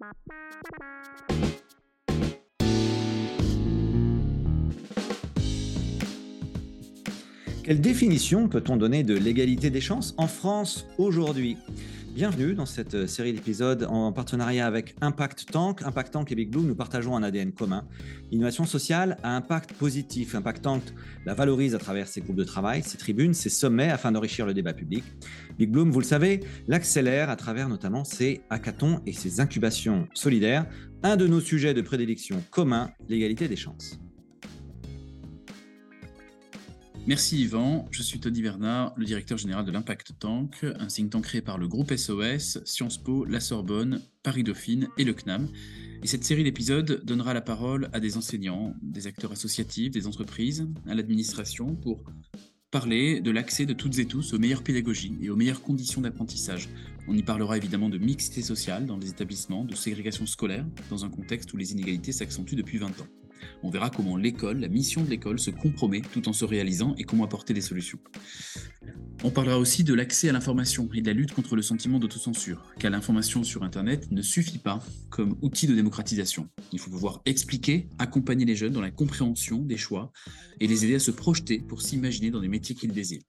Bop, bop, bop, bop. Quelle définition peut-on donner de l'égalité des chances en France aujourd'hui? Bienvenue dans cette euh, série d'épisodes en partenariat avec Impact Tank. Impact Tank et Big Bloom, nous partageons un ADN commun. L'innovation sociale a impact positif. Impact Tank la valorise à travers ses groupes de travail, ses tribunes, ses sommets afin d'enrichir le débat public. Big Bloom, vous le savez, l'accélère à travers notamment ses hackathons et ses incubations solidaires. Un de nos sujets de prédilection commun, l'égalité des chances. Merci Yvan, je suis Tony Bernard, le directeur général de l'Impact Tank, un think tank créé par le groupe SOS, Sciences Po, la Sorbonne, Paris Dauphine et le CNAM. Et cette série d'épisodes donnera la parole à des enseignants, des acteurs associatifs, des entreprises, à l'administration pour parler de l'accès de toutes et tous aux meilleures pédagogies et aux meilleures conditions d'apprentissage. On y parlera évidemment de mixité sociale dans les établissements, de ségrégation scolaire, dans un contexte où les inégalités s'accentuent depuis 20 ans. On verra comment l'école, la mission de l'école se compromet tout en se réalisant et comment apporter des solutions. On parlera aussi de l'accès à l'information et de la lutte contre le sentiment d'autocensure, car l'information sur Internet ne suffit pas comme outil de démocratisation. Il faut pouvoir expliquer, accompagner les jeunes dans la compréhension des choix et les aider à se projeter pour s'imaginer dans les métiers qu'ils désirent.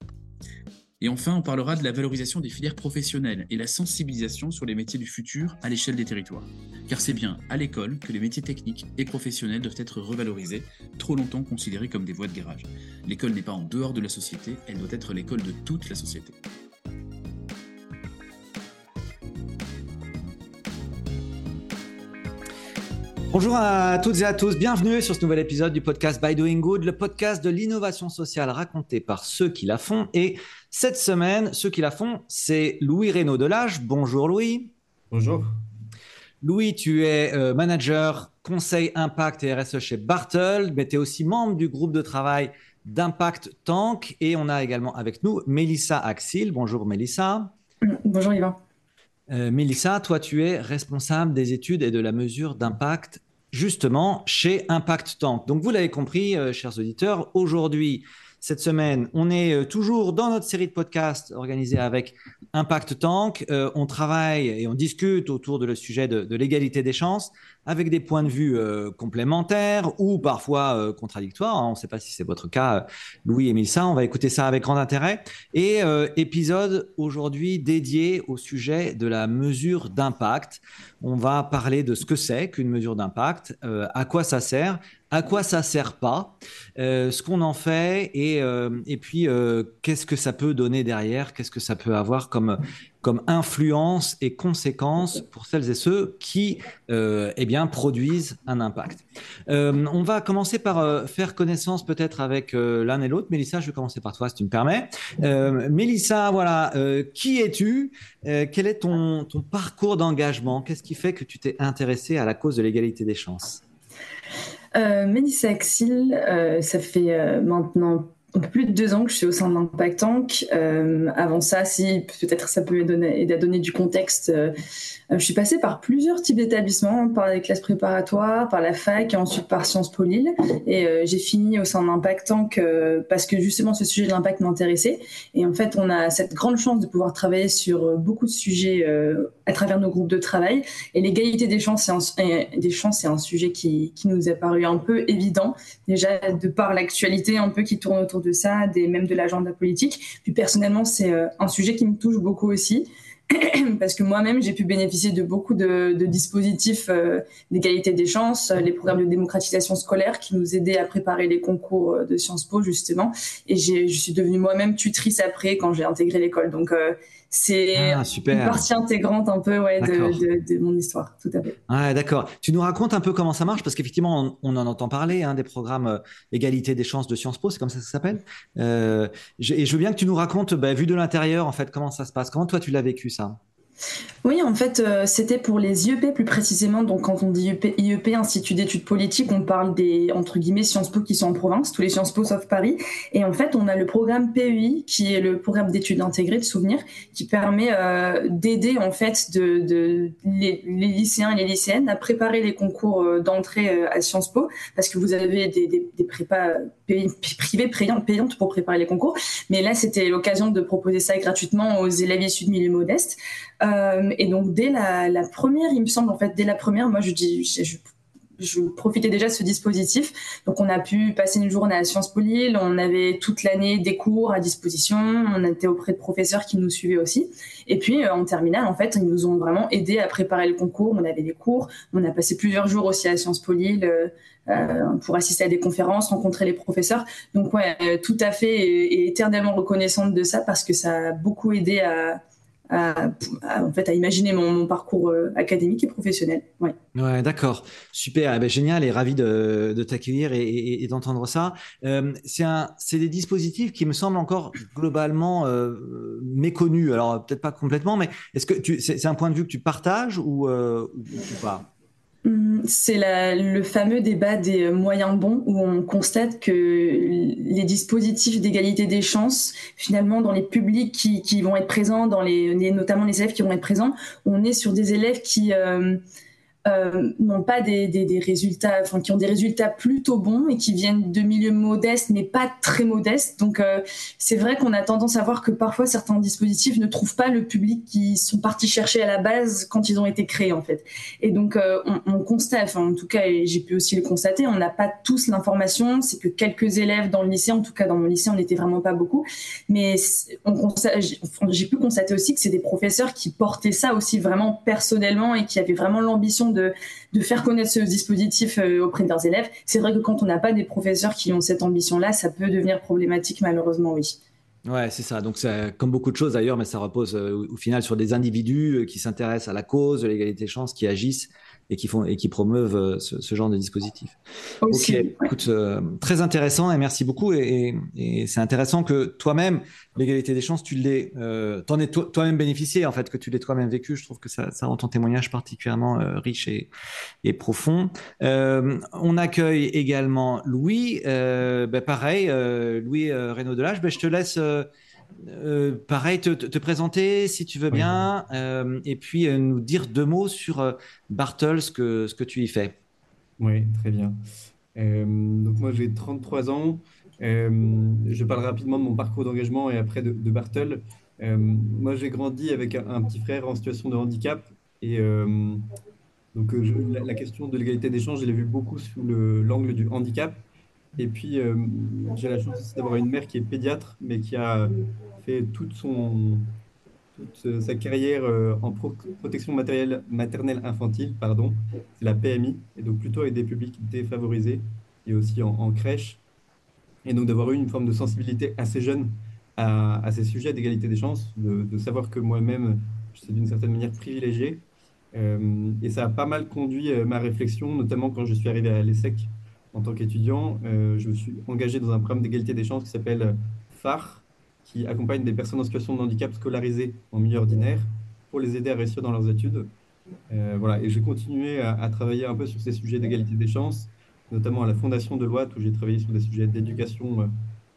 Et enfin, on parlera de la valorisation des filières professionnelles et la sensibilisation sur les métiers du futur à l'échelle des territoires. Car c'est bien à l'école que les métiers techniques et professionnels doivent être revalorisés, trop longtemps considérés comme des voies de garage. L'école n'est pas en dehors de la société, elle doit être l'école de toute la société. Bonjour à toutes et à tous, bienvenue sur ce nouvel épisode du podcast By Doing Good, le podcast de l'innovation sociale raconté par ceux qui la font. Et cette semaine, ceux qui la font, c'est Louis Reynaud Delage. Bonjour Louis. Bonjour. Louis, tu es euh, manager conseil impact et RSE chez Bartle, mais tu es aussi membre du groupe de travail d'Impact Tank. Et on a également avec nous Mélissa Axil. Bonjour Mélissa. Bonjour Yvan. Euh, Mélissa, toi, tu es responsable des études et de la mesure d'impact justement chez Impact Tank. Donc, vous l'avez compris, euh, chers auditeurs, aujourd'hui, cette semaine, on est euh, toujours dans notre série de podcasts organisée avec Impact Tank. on travaille et on discute autour de le sujet de l'égalité des chances avec des points de vue euh, complémentaires ou parfois euh, contradictoires. Hein. On ne sait pas si c'est votre cas, euh, Louis et Milsa. On va écouter ça avec grand intérêt. Et épisode aujourd'hui dédié au sujet de la mesure d'impact. On va parler de ce que c'est qu'une mesure d'impact, à quoi ça sert, à quoi ça sert pas, ce qu'on en fait et, et puis qu'est-ce que ça peut donner derrière, qu'est-ce que ça peut avoir comme comme influence et conséquence pour celles et ceux qui euh, eh bien, produisent un impact. Euh, on va commencer par euh, faire connaissance peut-être avec l'un et l'autre. Mélissa, je vais commencer par toi si tu me permets. Mélissa, voilà, qui es-tu Quel est ton, ton parcours d'engagement? Qu'est-ce qui fait que tu t'es intéressée à la cause de l'égalité des chances? Mélissa Axil, ça fait maintenant plus de deux ans que je suis au sein de l'Impact Tank. Euh, avant ça, si peut-être ça peut aider à donner du contexte, euh, je suis passée par plusieurs types d'établissements, par les classes préparatoires, par la fac et ensuite par Sciences Po Lille. Et euh, j'ai fini au sein de l'Impact Tank parce que justement ce sujet de l'impact m'intéressait. Et en fait, on a cette grande chance de pouvoir travailler sur beaucoup de sujets à travers nos groupes de travail. Et l'égalité des chances, c'est un, des un sujet qui, qui nous a paru un peu évident déjà de par l'actualité un peu qui tourne autour de ça, des, même de l'agenda politique. Puis personnellement, c'est euh, un sujet qui me touche beaucoup aussi. parce que moi-même, j'ai pu bénéficier de beaucoup de, dispositifs euh, d'égalité des chances, les programmes de démocratisation scolaire qui nous aidaient à préparer les concours euh, de Sciences Po, justement. Et je suis devenue moi-même tutrice après quand j'ai intégré l'école. Donc, c'est ah, une partie intégrante un peu ouais, de, mon histoire, tout à fait. Ah, D'accord. Tu nous racontes un peu comment ça marche, parce qu'effectivement, on, en entend parler, hein, des programmes euh, égalité des chances de Sciences Po, c'est comme ça que ça s'appelle. Euh, et je veux bien que tu nous racontes, bah, vu de l'intérieur, en fait, comment ça se passe. Comment toi, tu l'as vécu ça? Oui, en fait, euh, c'était pour les IEP plus précisément. Donc, quand on dit IEP, IEP, Institut d'études politiques, on parle des, entre guillemets, Sciences Po qui sont en province, tous les Sciences Po sauf Paris. Et en fait, on a le programme PEI, qui est le programme d'études intégrées de souvenirs, qui permet euh, d'aider, en fait, de, de les, lycéens et les lycéennes à préparer les concours euh, d'entrée à Sciences Po, parce que vous avez des, des, des prépas privée payante pour préparer les concours. Mais là, c'était l'occasion de proposer ça gratuitement aux élèves issus de milieux modestes. et donc, dès la, première, il me semble, en fait, dès la première, moi, je dis, je je profitais déjà de ce dispositif. Donc, on a pu passer une journée à Sciences Po Lille. On avait toute l'année des cours à disposition. On était auprès de professeurs qui nous suivaient aussi. Et puis, euh, en terminale, en fait, ils nous ont vraiment aidés à préparer le concours. On avait des cours. On a passé plusieurs jours aussi à Sciences Po Lille euh, euh pour assister à des conférences, rencontrer les professeurs. Donc, ouais, euh, tout à fait et, éternellement reconnaissante de ça parce que ça a beaucoup aidé à, en fait, à imaginer mon, parcours euh, académique et professionnel. Ouais, ouais d'accord. Super. Eh ben, génial et ravi de, de t'accueillir et, d'entendre ça. Euh, c'est des dispositifs qui me semblent encore globalement euh, méconnus. Alors, peut-être pas complètement, mais est-ce que c'est un point de vue que tu partages ou, euh, pas? C'est le fameux débat des moyens bons où on constate que les dispositifs d'égalité des chances, finalement, dans les publics qui, vont être présents, dans les, notamment les élèves qui vont être présents, on est sur des élèves qui, euh, euh, n'ont pas des, des, des, résultats, enfin qui ont des résultats plutôt bons et qui viennent de milieux modestes mais pas très modestes. Donc euh, c'est vrai qu'on a tendance à voir que parfois certains dispositifs ne trouvent pas le public qui sont partis chercher à la base quand ils ont été créés en fait. Et donc euh, on, on, constate, enfin en tout cas j'ai pu aussi le constater, on n'a pas tous l'information, c'est que quelques élèves dans le lycée, en tout cas dans mon lycée on n'était vraiment pas beaucoup, mais on j'ai pu constater aussi que c'est des professeurs qui portaient ça aussi vraiment personnellement et qui avaient vraiment l'ambition de, faire connaître ce dispositif euh, auprès de leurs élèves. C'est vrai que quand on n'a pas des professeurs qui ont cette ambition-là, ça peut devenir problématique, malheureusement, oui. Ouais, c'est ça. Donc, comme beaucoup de choses d'ailleurs, mais ça repose euh, au final sur des individus euh, qui s'intéressent à la cause de l'égalité des chances, qui agissent et qui font et qui promeuvent euh, ce, genre de dispositif. ok, écoute, euh, très intéressant et merci beaucoup. Et, c'est intéressant que toi-même, l'égalité des chances, tu l'aies, euh, t'en es toi-même bénéficié en fait, que tu l'aies toi-même vécu. Je trouve que ça, ça rend ton témoignage particulièrement riche et, et profond. on accueille également Louis. Ben pareil, Louis Renaud Delage. Ben je te laisse. Euh, pareil, te, présenter si tu veux bien, euh, et puis euh, nous dire deux mots sur Bartels, ce que, ce que tu y fais. Oui, très bien. donc moi j'ai 33 ans. je parle rapidement de mon parcours d'engagement et après de, de Bartel. moi j'ai grandi avec un, petit frère en situation de handicap et donc la, la, question de l'égalité des chances, je l'ai vu beaucoup sous l'angle du handicap. Et puis, euh, j'ai la chance d'avoir une mère qui est pédiatre, mais qui a fait toute, son, toute sa carrière euh, en protection matérielle, maternelle infantile, pardon, la PMI, et donc plutôt avec des publics défavorisés, et aussi en, crèche. Et donc d'avoir eu une forme de sensibilité assez jeune à, ces sujets d'égalité des chances, de, savoir que moi-même, je suis d'une certaine manière privilégié. Euh, et ça a pas mal conduit ma réflexion, notamment quand je suis arrivé à l'ESSEC en tant qu'étudiant, euh, je me suis engagé dans un programme d'égalité des chances qui s'appelle phare, qui accompagne des personnes en situation de handicap scolarisées en milieu ordinaire pour les aider à réussir dans leurs études. Euh, voilà, et j'ai continué à, travailler un peu sur ces sujets d'égalité des chances, notamment à la Fondation de Loite, où j'ai travaillé sur des sujets d'éducation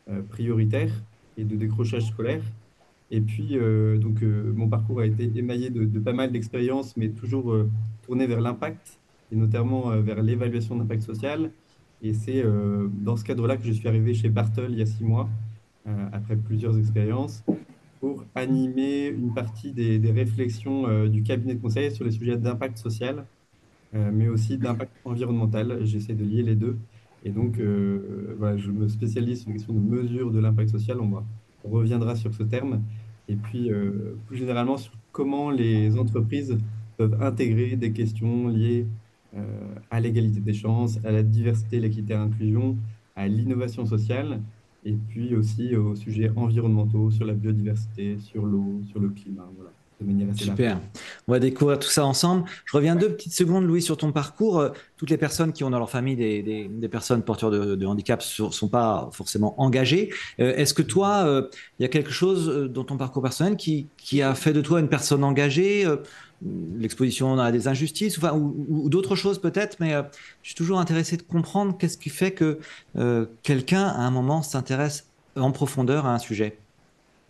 euh, prioritaire et de décrochage scolaire. Et puis, donc, mon parcours a été émaillé de, de pas mal d'expériences, mais toujours tourné vers l'impact, et notamment vers l'évaluation d'impact social, et c'est euh, dans ce cadre-là que je suis arrivé chez Bartel il y a six mois, euh, après plusieurs expériences, pour animer une partie des, réflexions euh, du cabinet de conseil sur les sujets d'impact social, mais aussi d'impact environnemental. J'essaie de lier les deux. Et donc, je me spécialise sur les questions de mesure de l'impact social. On, on reviendra sur ce terme. Et puis, plus généralement, sur comment les entreprises peuvent intégrer des questions liées à l'égalité des chances, à la diversité, l'équité et l'inclusion, à l'innovation sociale, et puis aussi aux sujets environnementaux, sur la biodiversité, sur l'eau, sur le climat. Voilà. Super. On va découvrir tout ça ensemble. Je reviens deux petites secondes, Louis, sur ton parcours. Euh, toutes les personnes qui ont dans leur famille des, personnes porteurs de, handicap ne sont pas forcément engagées. Euh, est-ce que toi, il y a quelque chose dans ton parcours personnel qui, a fait de toi une personne engagée? L'exposition à des injustices ou, d'autres choses peut-être, mais euh, je suis toujours intéressé de comprendre qu'est-ce qui fait que euh, quelqu'un à un moment s'intéresse en profondeur à un sujet.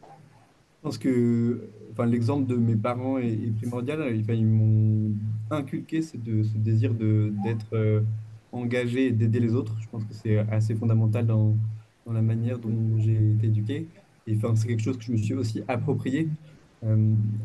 Je pense que enfin, l'exemple de mes parents est, primordial. Ils, m'ont inculqué ce, ce désir d'être euh, engagé et d'aider les autres. Je pense que c'est assez fondamental dans, dans la manière dont j'ai été éduqué. Et enfin, c'est quelque chose que je me suis aussi approprié. Euh,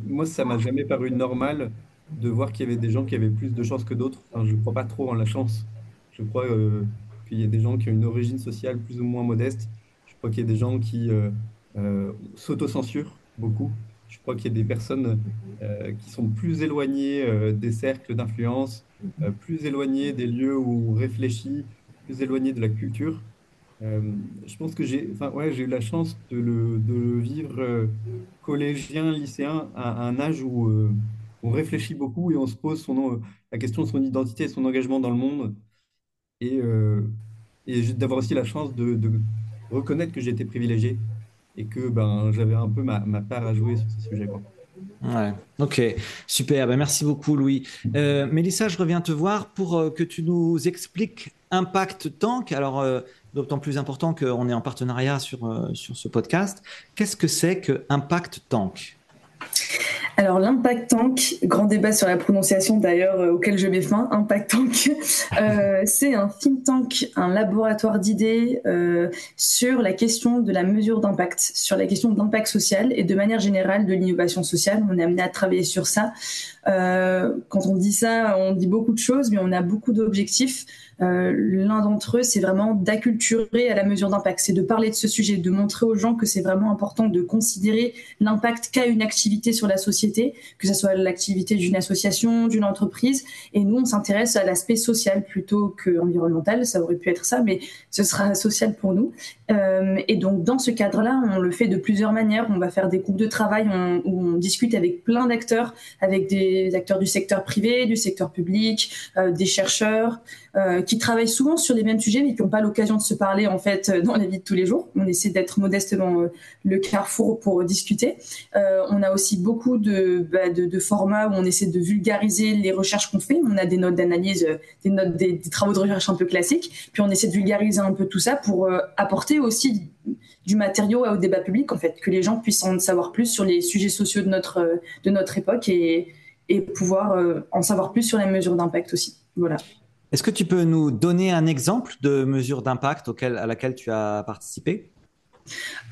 moi, ça m'a jamais paru normal de voir qu'il y avait des gens qui avaient plus de chance que d'autres. Je ne crois pas trop en la chance. Je crois euh, qu'il y a des gens qui ont une origine sociale plus ou moins modeste. Je crois qu'il y a des gens qui euh, s'autocensurent beaucoup. Je crois qu'il y a des personnes qui sont plus éloignées des cercles d'influence, plus éloignées des lieux où on réfléchit, plus éloignées de la culture. Euh, je pense que j'ai ouais, eu la chance de le, vivre euh, collégien, lycéen, à, un âge où euh, on réfléchit beaucoup et on se pose la question de son identité et son engagement dans le monde. Et, d'avoir aussi la chance de, reconnaître que j'étais privilégié et que ben, j'avais un peu ma, ma, part à jouer sur ce sujet. Quoi. Ouais, ok, super. Ben, merci beaucoup, Louis. Mélissa, je reviens te voir pour que tu nous expliques Impact Tank. Alors, d'autant plus important qu'on est en partenariat sur, euh, sur ce podcast. Qu'est-ce que c'est que Impact Tank? Alors l'impact tank, grand débat sur la prononciation d'ailleurs euh, auquel je mets fin, impact tank, euh, c'est un think tank, un laboratoire d'idées sur la question de la mesure d'impact, sur la question d'impact social et de manière générale de l'innovation sociale. On est amené à travailler sur ça. quand on dit ça, on dit beaucoup de choses, mais on a beaucoup d'objectifs. Euh, l'un d'entre eux, c'est vraiment d'acculturer à la mesure d'impact, c'est de parler de ce sujet, de montrer aux gens que c'est vraiment important de considérer l'impact qu'a une activité sur la société, que ce soit l'activité d'une association, d'une entreprise. Et nous, on s'intéresse à l'aspect social plutôt qu'environnemental. Ça aurait pu être ça, mais ce sera social pour nous. Euh, et donc, dans ce cadre-là, on le fait de plusieurs manières. On va faire des groupes de travail où on discute avec plein d'acteurs, avec des acteurs du secteur privé, du secteur public, euh, des chercheurs, euh, qui travaillent souvent sur les mêmes sujets, mais qui n'ont pas l'occasion de se parler en fait dans la vie de tous les jours. On essaie d'être modestement euh, le carrefour pour discuter. Euh, on a aussi beaucoup de, bah, de, formats où on essaie de vulgariser les recherches qu'on fait. On a des notes d'analyse, des, travaux de recherche un peu classiques, puis on essaie de vulgariser un peu tout ça pour apporter aussi du matériau au débat public en fait, que les gens puissent en savoir plus sur les sujets sociaux de notre de notre époque et, et pouvoir en savoir plus sur les mesures d'impact aussi. Voilà. Est-ce que tu peux nous donner un exemple de mesure d'impact à laquelle tu as participé?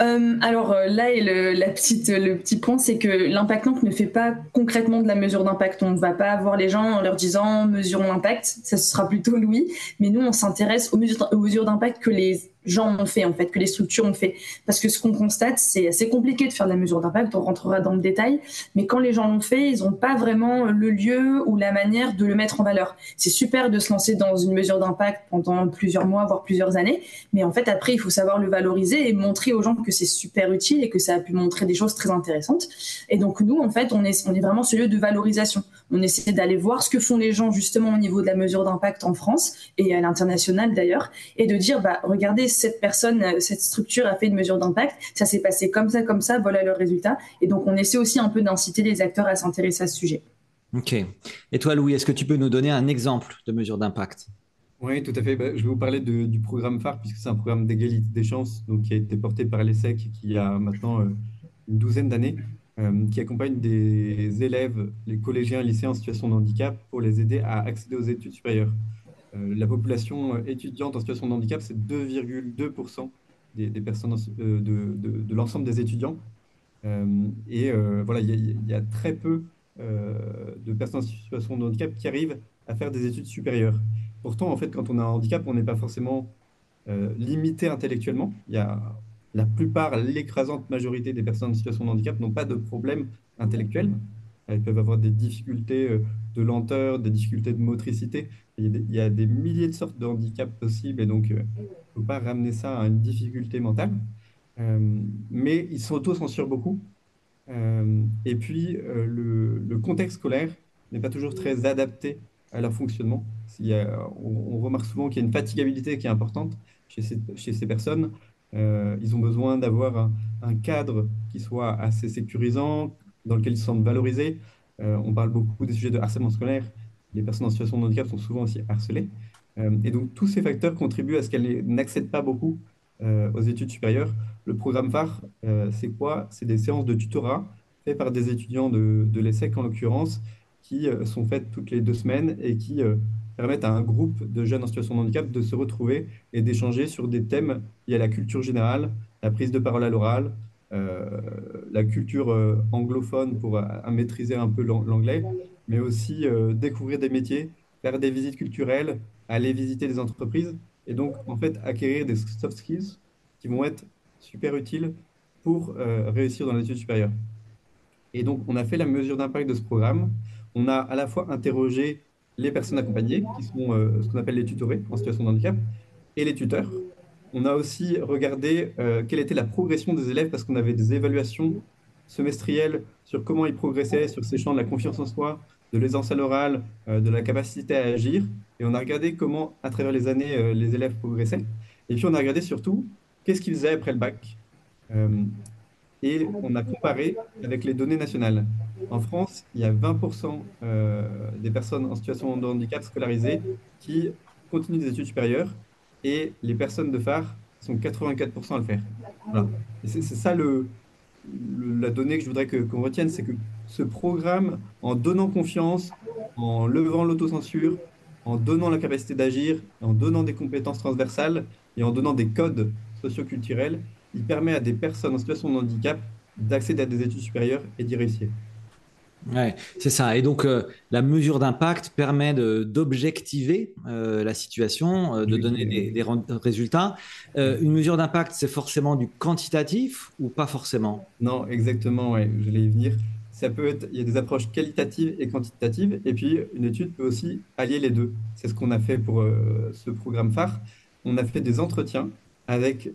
Euh, alors euh, là, le, le petit point, c'est que l'impact ne fait pas concrètement de la mesure d'impact. On ne va pas voir les gens en leur disant mesurons l'impact, ça sera plutôt Louis. Mais nous, on s'intéresse aux mesures d'impact que les gens ont fait, en fait, que les structures ont fait. Parce que ce qu'on constate, c'est assez compliqué de faire de la mesure d'impact, on rentrera dans le détail, mais quand les gens l'ont fait, ils n'ont pas vraiment le lieu ou la manière de le mettre en valeur. C'est super de se lancer dans une mesure d'impact pendant plusieurs mois, voire plusieurs années, mais en fait, après, il faut savoir le valoriser et montrer aux gens que c'est super utile et que ça a pu montrer des choses très intéressantes. Et donc, nous, en fait, on est, on est vraiment ce lieu de valorisation. On essaie d'aller voir ce que font les gens justement au niveau de la mesure d'impact en France et à l'international d'ailleurs, et de dire, bah, regardez, cette personne, euh, cette structure a fait une mesure d'impact, ça s'est passé comme ça, comme ça, voilà le résultat. Et donc, on essaie aussi un peu d'inciter les acteurs à s'intéresser à ce sujet. Ok. Et toi, Louis, est-ce que tu peux nous donner un exemple de mesure d'impact? Oui, tout à fait. Bah, je vais vous parler du programme phare, puisque c'est un programme d'égalité des chances donc, qui a été porté par l'ESSEC qui a maintenant euh, une douzaine d'années, euh, qui accompagne des élèves, les collégiens et lycéens en situation de handicap, pour les aider à accéder aux études supérieures. Euh, la population euh, étudiante en situation de handicap, c'est 2,2% des, personnes euh, de, l'ensemble des étudiants. et voilà, il y, a très peu de personnes en situation de handicap qui arrivent à faire des études supérieures. Pourtant, en fait, quand on a un handicap, on n'est pas forcément limité intellectuellement. Il y a la plupart, l'écrasante majorité des personnes en situation de handicap n'ont pas de problème intellectuel. Elles peuvent avoir des difficultés de lenteur, des difficultés de motricité. Il y a des, milliers de sortes de handicaps possibles et donc il euh, ne faut pas ramener ça à une difficulté mentale. Euh, mais ils s'auto-censurent beaucoup. et puis le, contexte scolaire n'est pas toujours très adapté à leur fonctionnement. on, remarque souvent qu'il y a une fatigabilité qui est importante chez ces, chez ces personnes. ils ont besoin d'avoir un, cadre qui soit assez sécurisant, dans lequel ils se sentent valorisés. Euh, on parle beaucoup des sujets de harcèlement scolaire. Les personnes en situation de handicap sont souvent aussi harcelées. Euh, et donc, tous ces facteurs contribuent à ce qu'elles n'accèdent pas beaucoup euh, aux études supérieures. Le programme phare, c'est quoi? C'est des séances de tutorat faites par des étudiants de, de l'ESSEC, en l'occurrence, qui sont faites toutes les deux semaines et qui permettent à un groupe de jeunes en situation de handicap de se retrouver et d'échanger sur des thèmes liés à la culture générale, la prise de parole à l'oral, la culture euh, anglophone pour maîtriser un peu l'anglais, mais aussi découvrir des métiers, faire des visites culturelles, aller visiter des entreprises et donc en fait acquérir des soft skills qui vont être super utiles pour réussir dans les études supérieures. Et donc, on a fait la mesure d'impact de ce programme. On a à la fois interrogé les personnes accompagnées, qui sont euh, ce qu'on appelle les tutorés en situation de handicap, et les tuteurs. On a aussi regardé euh, quelle était la progression des élèves, parce qu'on avait des évaluations semestrielles sur comment ils progressaient sur ces champs de la confiance en soi, de l'aisance à l'oral, euh, de la capacité à agir. Et on a regardé comment, à travers les années, les élèves progressaient. Et puis, on a regardé surtout qu'est-ce qu'ils faisaient après le bac et on a comparé avec les données nationales. En France, il y a 20% euh, des personnes en situation de handicap scolarisées qui continuent des études supérieures et les personnes de phare sont 84% à le faire. C'est ça le, la donnée que je voudrais qu'on retienne, c'est que ce programme, en donnant confiance, en levant l'autocensure, en donnant la capacité d'agir, en donnant des compétences transversales et en donnant des codes socioculturels, il permet à des personnes en situation de handicap d'accéder à des études supérieures et d'y réussir. Ouais, c'est ça. Et donc, euh, la mesure d'impact permet d'objectiver euh, la situation, euh, de donner des, résultats. une mesure d'impact, c'est forcément du quantitatif ou pas forcément? Non, exactement. Ouais, je vais y venir. Ça peut être, il y a des approches qualitatives et quantitatives, et puis une étude peut aussi allier les deux. C'est ce qu'on a fait pour ce programme phare. On a fait des entretiens avec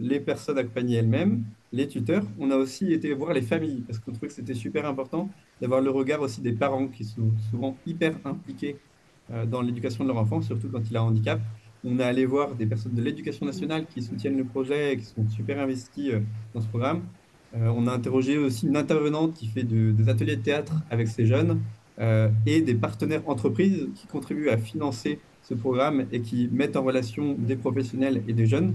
les personnes accompagnées elles-mêmes, les tuteurs. On a aussi été voir les familles parce qu'on trouvait que c'était super important d'avoir le regard aussi des parents qui sont souvent hyper impliqués euh, dans l'éducation de leur enfant, surtout quand il a un handicap. On est allé voir des personnes de l'éducation nationale qui soutiennent le projet et qui sont super investis euh, dans ce programme. on a interrogé aussi une intervenante qui fait des ateliers de théâtre avec ces jeunes et des partenaires entreprises qui contribuent à financer ce programme et qui mettent en relation des professionnels et des jeunes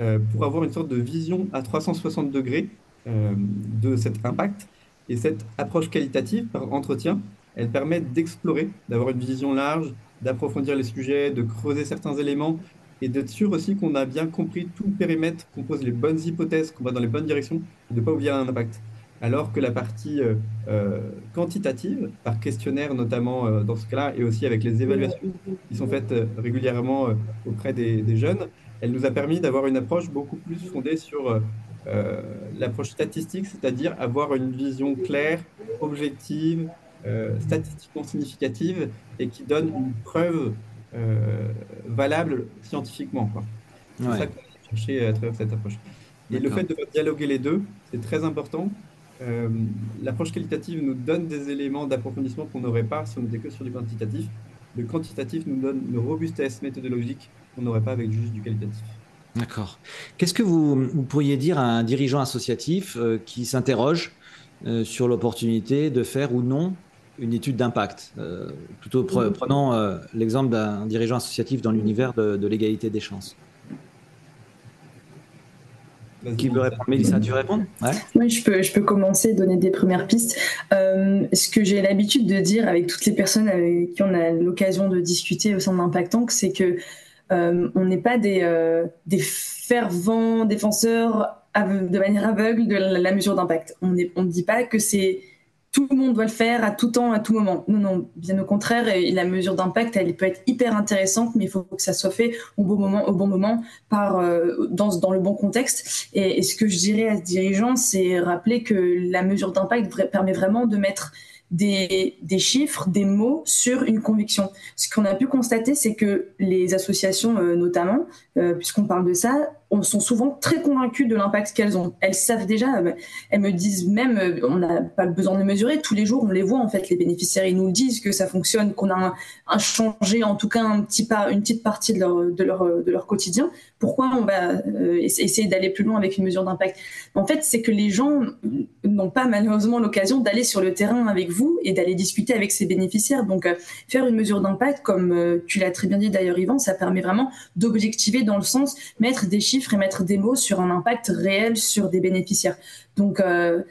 euh, pour avoir une sorte de vision à 360 degrés euh, de cet impact. Et cette approche qualitative par entretien, elle permet d'explorer, d'avoir une vision large, d'approfondir les sujets, de creuser certains éléments et d'être sûr aussi qu'on a bien compris tout le périmètre, qu'on pose les bonnes hypothèses, qu'on va dans les bonnes directions et de ne pas oublier un impact. Alors que la partie euh, euh, quantitative, par questionnaire notamment euh, dans ce cas-là, et aussi avec les évaluations qui sont faites régulièrement auprès des, jeunes, elle nous a permis d'avoir une approche beaucoup plus fondée sur l'approche statistique, c'est-à-dire avoir une vision claire, objective, statistiquement significative, et qui donne une preuve valable scientifiquement. C'est ça qu'on a cherché à travers cette approche. Et le fait de dialoguer les deux, c'est très important euh, l'approche qualitative nous donne des éléments d'approfondissement qu'on n'aurait pas si on n'était que sur du quantitatif. Le quantitatif nous donne une robustesse méthodologique qu'on n'aurait pas avec juste du qualitatif. D'accord. Qu'est-ce que vous, pourriez dire à un dirigeant associatif euh, qui s'interroge euh, sur l'opportunité de faire ou non une étude d'impact Plutôt prenons l'exemple d'un dirigeant associatif dans l'univers de l'égalité des chances? Qui veut répondre? Mélissa, tu veux répondre? Oui, je peux, je peux commencer, donner des premières pistes. Euh, ce que j'ai l'habitude de dire avec toutes les personnes avec qui on a l'occasion de discuter au sein de l'Impact Tank, c'est que euh, on n'est pas des, euh, fervents défenseurs de manière aveugle de la, mesure d'impact. On ne dit pas que c'est tout le monde doit le faire à tout temps, à tout moment. Non, non, bien au contraire, la mesure d'impact, elle peut être hyper intéressante, mais il faut que ça soit fait au bon moment, au bon moment, euh, dans, dans le bon contexte. Et, et, ce que je dirais à ce dirigeant, c'est rappeler que la mesure d'impact permet vraiment de mettre des, des, chiffres, des mots sur une conviction. Ce qu'on a pu constater, c'est que les associations, euh, notamment, euh, puisqu'on parle de ça, on, sont souvent très convaincues de l'impact qu'elles ont. Elles savent déjà, euh, elles me disent même, on n'a pas besoin de mesurer, tous les jours on les voit en fait, les bénéficiaires, ils nous disent que ça fonctionne, qu'on a un, changé, en tout cas une petite partie leur, de leur quotidien. Pourquoi on va essayer d'aller plus loin avec une mesure d'impact? En fait, c'est que les gens n'ont pas malheureusement l'occasion d'aller sur le terrain avec vous et d'aller discuter avec ces bénéficiaires. Donc, faire une mesure d'impact, comme tu l'as très bien dit d'ailleurs Yvan, ça permet vraiment d'objectiver dans le sens mettre des chiffres et mettre des mots sur un impact réel sur des bénéficiaires. Donc, euh,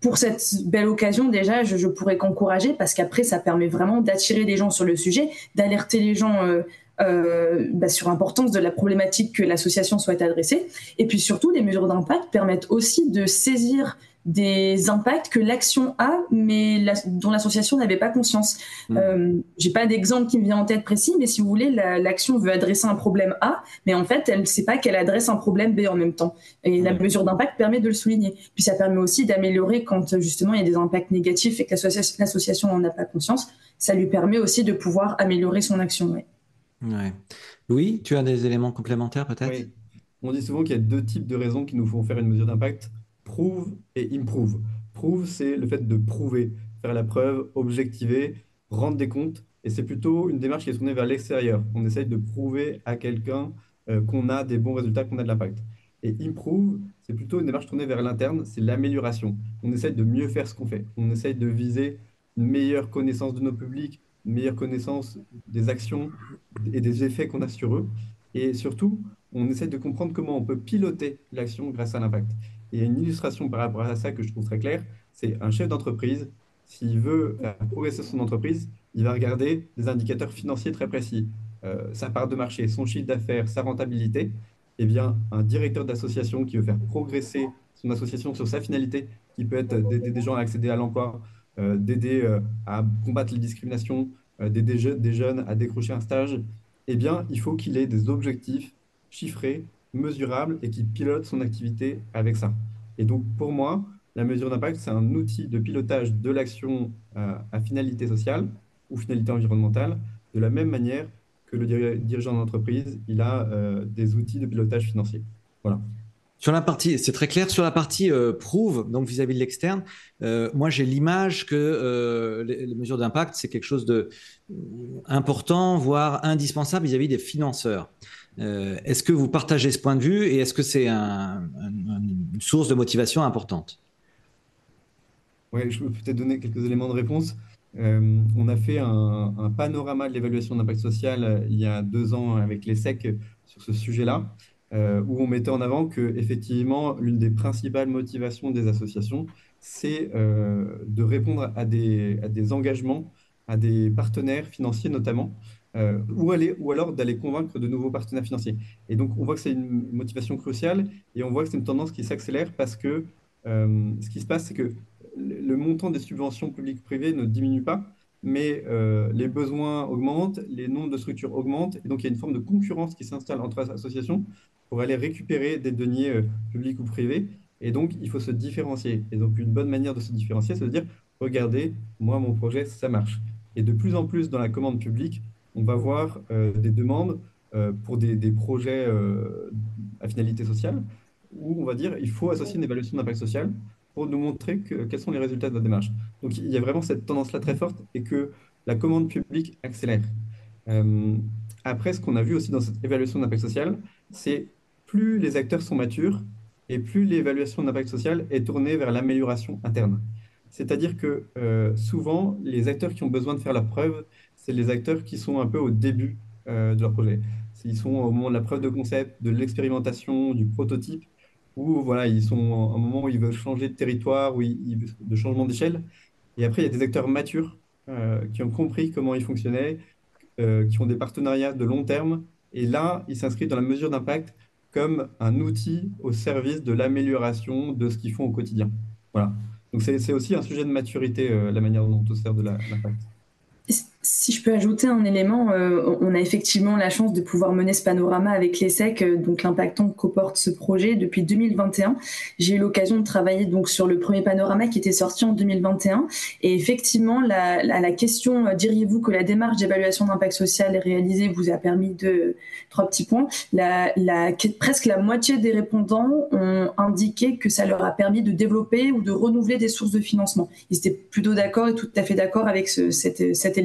pour cette belle occasion, déjà, je, je pourrais qu'encourager parce qu'après, ça permet vraiment d'attirer les gens sur le sujet, d'alerter les gens euh, bah, sur l'importance de la problématique que l'association souhaite adresser. Et puis surtout, les mesures d'impact permettent aussi de saisir des impacts que l'action a, mais dont l'association n'avait pas conscience. Je mmh. Euh, J'ai pas d'exemple qui me vient en tête précis, mais si vous voulez, l'action veut adresser un problème A, mais en fait, elle ne sait pas qu'elle adresse un problème B en même temps. Et la mesure d'impact permet de le souligner. Puis ça permet aussi d'améliorer quand justement il y a des impacts négatifs et que l'association n'en a pas conscience. Ça lui permet aussi de pouvoir améliorer son action. Ouais. Louis, tu as des éléments complémentaires peut-être? Oui. On dit souvent qu'il y a deux types de raisons qui nous font faire une mesure d'impact, prove et improve. Prove, c'est le fait de prouver, faire la preuve, objectiver, rendre des comptes, et c'est plutôt une démarche qui est tournée vers l'extérieur. On essaye de prouver à quelqu'un euh, qu'on a des bons résultats, qu'on a de l'impact. Et improve, c'est plutôt une démarche tournée vers l'interne, c'est l'amélioration. On essaye de mieux faire ce qu'on fait. On essaye de viser une meilleure connaissance de nos publics, meilleure connaissance des actions et des effets qu'on a sur eux. Et surtout, on essaie de comprendre comment on peut piloter l'action grâce à l'impact. Et il y a une illustration par rapport à ça que je trouve très claire, c'est un chef d'entreprise, s'il veut progresser son entreprise, il va regarder des indicateurs financiers très précis, euh, sa part de marché, son chiffre d'affaires, sa rentabilité. Eh bien, un directeur d'association qui veut faire progresser son association sur sa finalité, qui peut être d'aider des gens à accéder à l'emploi, euh, d'aider euh, à combattre les discriminations, euh, d'aider des jeunes à décrocher un stage, eh bien, il faut qu'il ait des objectifs chiffrés, mesurables et qu'il pilote son activité avec ça. Et donc, pour moi, la mesure d'impact, c'est un outil de pilotage de l'action à finalité sociale ou finalité environnementale, de la même manière que le dirigeant d'entreprise, il a des outils de pilotage financier. Voilà. Sur la partie, c'est très clair. Sur la partie euh, prouve, donc vis-à-vis de l'externe, euh, moi j'ai l'image que euh, les, mesures d'impact c'est quelque chose de important, voire indispensable vis-à-vis des financeurs. Est-ce que vous partagez ce point de vue et est-ce que c'est une source de motivation importante? Oui, je peux peut-être donner quelques éléments de réponse. on a fait un, panorama de l'évaluation d'impact social il y a deux ans avec les SEC sur ce sujet-là. Euh, où on mettait en avant que effectivement l'une des principales motivations des associations, c'est euh, de répondre à des, engagements, à des partenaires financiers notamment, euh, ou, aller, ou alors d'aller convaincre de nouveaux partenaires financiers. Et donc on voit que c'est une motivation cruciale et on voit que c'est une tendance qui s'accélère parce que ce qui se passe, c'est que le montant des subventions publiques-privées ne diminue pas, mais les besoins augmentent, les nombres de structures augmentent, et donc il y a une forme de concurrence qui s'installe entre associations pour aller récupérer des deniers euh, publics ou privés. Et donc, il faut se différencier. Et donc, une bonne manière de se différencier, c'est de dire, regardez, moi, mon projet, ça marche. Et de plus en plus dans la commande publique, on va voir euh, des demandes euh, pour des, projets à finalité sociale, où on va dire, il faut associer une évaluation d'impact social pour nous montrer que, quels sont les résultats de votre démarche. Donc, il y a vraiment cette tendance-là très forte et que la commande publique accélère. après, ce qu'on a vu aussi dans cette évaluation d'impact social, c'est plus les acteurs sont matures et plus l'évaluation d'impact social est tournée vers l'amélioration interne. C'est-à-dire que euh, souvent, les acteurs qui ont besoin de faire leur preuve, c'est les acteurs qui sont un peu au début euh, de leur projet. Ils sont au moment de la preuve de concept, de l'expérimentation, du prototype, ou voilà, ils sont à un moment où ils veulent changer de territoire, ou de changement d'échelle. Et après, il y a des acteurs matures euh, qui ont compris comment ils fonctionnaient, qui ont des partenariats de long terme. Et là, ils s'inscrivent dans la mesure d'impact comme un outil au service de l'amélioration de ce qu'ils font au quotidien. Voilà. Donc c'est aussi un sujet de maturité, euh, la manière dont on se sert de l'impact. Si je peux ajouter un élément, euh, on a effectivement la chance de pouvoir mener ce panorama avec l'ESSEC, euh, donc l'impactant coporte ce projet depuis 2021. J'ai eu l'occasion de travailler donc sur le premier panorama qui était sorti en 2021. Et effectivement, la, la, question, euh, diriez-vous que la démarche d'évaluation d'impact social réalisée vous a permis de trois petits points. Presque la moitié des répondants ont indiqué que ça leur a permis de développer ou de renouveler des sources de financement. Ils étaient plutôt d'accord et tout à fait d'accord avec ce, cet, cet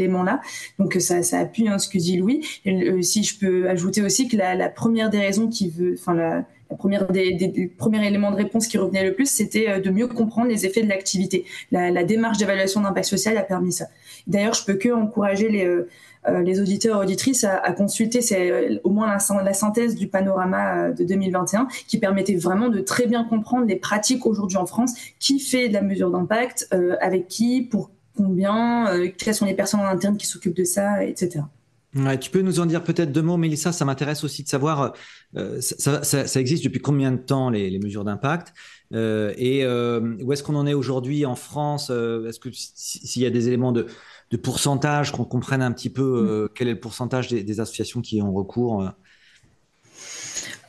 Donc ça, ça appuie hein, ce que dit Louis. Euh, si je peux ajouter aussi que la, première des raisons qui veut, enfin la, la première des, premiers éléments de réponse qui revenait le plus, c'était euh, de mieux comprendre les effets de l'activité. La, démarche d'évaluation d'impact social a permis ça. D'ailleurs, je peux que encourager les, euh, auditeurs et auditrices à, consulter au moins la, la, synthèse du panorama de 2021 qui permettait vraiment de très bien comprendre les pratiques aujourd'hui en France, qui fait de la mesure d'impact, avec qui, pour combien, quelles sont les personnes en interne qui s'occupent de ça, etc. tu peux nous en dire peut-être deux mots, Mélissa Ça m'intéresse aussi de savoir, ça, ça, existe depuis combien de temps les, les mesures d'impact euh, et euh, où est-ce qu'on en est aujourd'hui en France euh, Est-ce que s'il y a des éléments de, pourcentage, qu'on comprenne un petit peu quel est le pourcentage des, des associations qui ont recours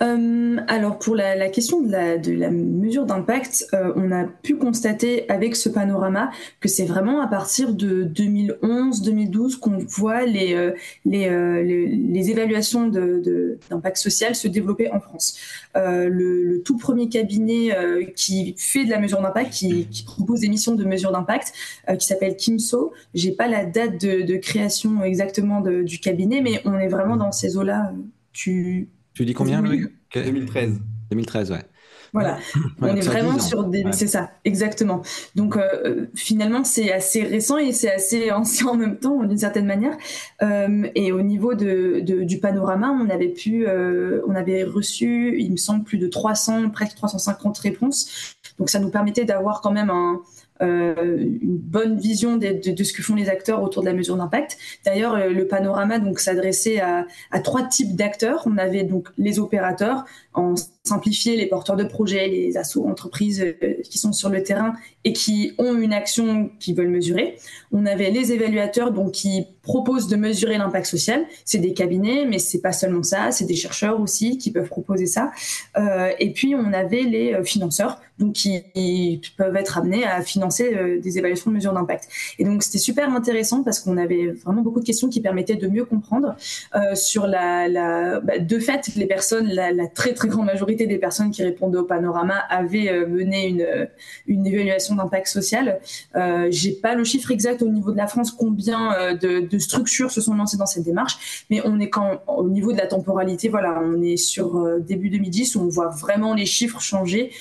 euh, alors pour la, question de la, de la mesure d'impact, euh, on a pu constater avec ce panorama que c'est vraiment à partir de 2011-2012 qu'on voit les, euh, les, les, évaluations d'impact de, social se développer en France. Le, tout premier cabinet qui fait de la mesure d'impact, qui, qui, propose des missions de mesure d'impact, qui s'appelle Kimso. J'ai pas la date de, création exactement du cabinet, mais on est vraiment dans ces eaux-là. Tu tu dis combien, 2013. 2013, ouais. Voilà, on est vraiment sur des. C'est ça, exactement. Donc euh, finalement, c'est assez récent et c'est assez ancien en même temps, d'une certaine manière. Euh, et au niveau de, du panorama, on avait pu, euh, on avait reçu, il me semble, plus de 300, presque 350 réponses. Donc ça nous permettait d'avoir quand même un, une bonne vision de, ce que font les acteurs autour de la mesure d'impact. D'ailleurs, euh, le panorama donc s'adressait à, à, trois types d'acteurs. On avait donc les opérateurs, en simplifier les porteurs de projets, les assos entreprises euh, qui sont sur le terrain et qui ont une action qu'ils veulent mesurer. On avait les évaluateurs donc qui proposent de mesurer l'impact social. C'est des cabinets, mais c'est pas seulement ça, c'est des chercheurs aussi qui peuvent proposer ça. Euh, et puis on avait les financeurs donc qui, peuvent être amenés à financer euh, des évaluations de mesures d'impact. Et donc c'était super intéressant parce qu'on avait vraiment beaucoup de questions qui permettaient de mieux comprendre euh, sur la, bah, de fait les personnes, la, très très grande majorité des personnes qui répondaient au panorama avaient euh, mené une, une évaluation d'impact social. Euh, J'ai pas le chiffre exact au niveau de la France combien de structures se sont lancées dans cette démarche, mais on est quand au niveau de la temporalité, voilà, on est sur début 2010 où on voit vraiment les chiffres changer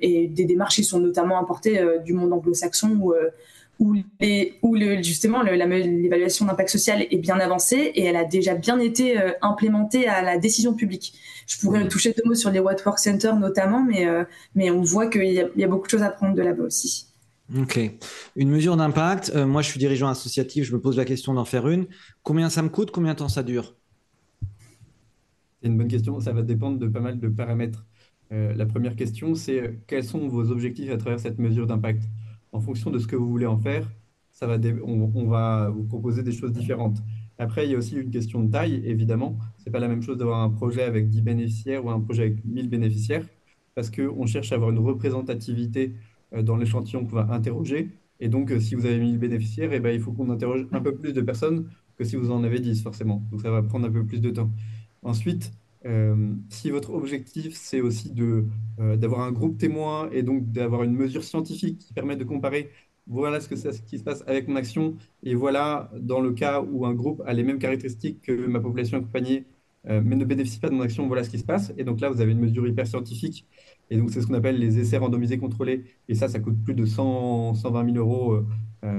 et des démarches qui sont notamment apportées du monde anglo-saxon où, euh, où, les, où le, justement l'évaluation d'impact social est bien avancée et elle a déjà bien été euh, implémentée à la décision publique. Je pourrais toucher deux mots sur les What Work Center notamment, mais, euh, mais on voit qu'il y, y, a beaucoup de choses à prendre de là-bas aussi. Ok. Une mesure d'impact, moi je suis dirigeant associatif, je me pose la question d'en faire une. Combien ça me coûte Combien de temps ça dure? C'est une bonne question, ça va dépendre de pas mal de paramètres. Euh, la première question, c'est euh, quels sont vos objectifs à travers cette mesure d'impact? En fonction de ce que vous voulez en faire, ça va on, va vous proposer des choses différentes. Après, il y a aussi une question de taille, évidemment. Ce n'est pas la même chose d'avoir un projet avec 10 bénéficiaires ou un projet avec 1000 bénéficiaires, parce qu'on cherche à avoir une représentativité euh, dans l'échantillon qu'on va interroger. Et donc, si vous avez 1000 bénéficiaires, eh ben, il faut qu'on interroge un peu plus de personnes que si vous en avez 10, forcément. Donc, ça va prendre un peu plus de temps. Ensuite, euh, si votre objectif, c'est aussi de, euh, d'avoir un groupe témoin et donc d'avoir une mesure scientifique qui permet de comparer, voilà ce, que ce qui se passe avec mon action, et voilà dans le cas où un groupe a les mêmes caractéristiques que ma population accompagnée, euh, mais ne bénéficie pas de mon action, voilà ce qui se passe. Et donc là, vous avez une mesure hyper scientifique, et donc c'est ce qu'on appelle les essais randomisés contrôlés, et ça, ça coûte plus de 100, 120 000 euros,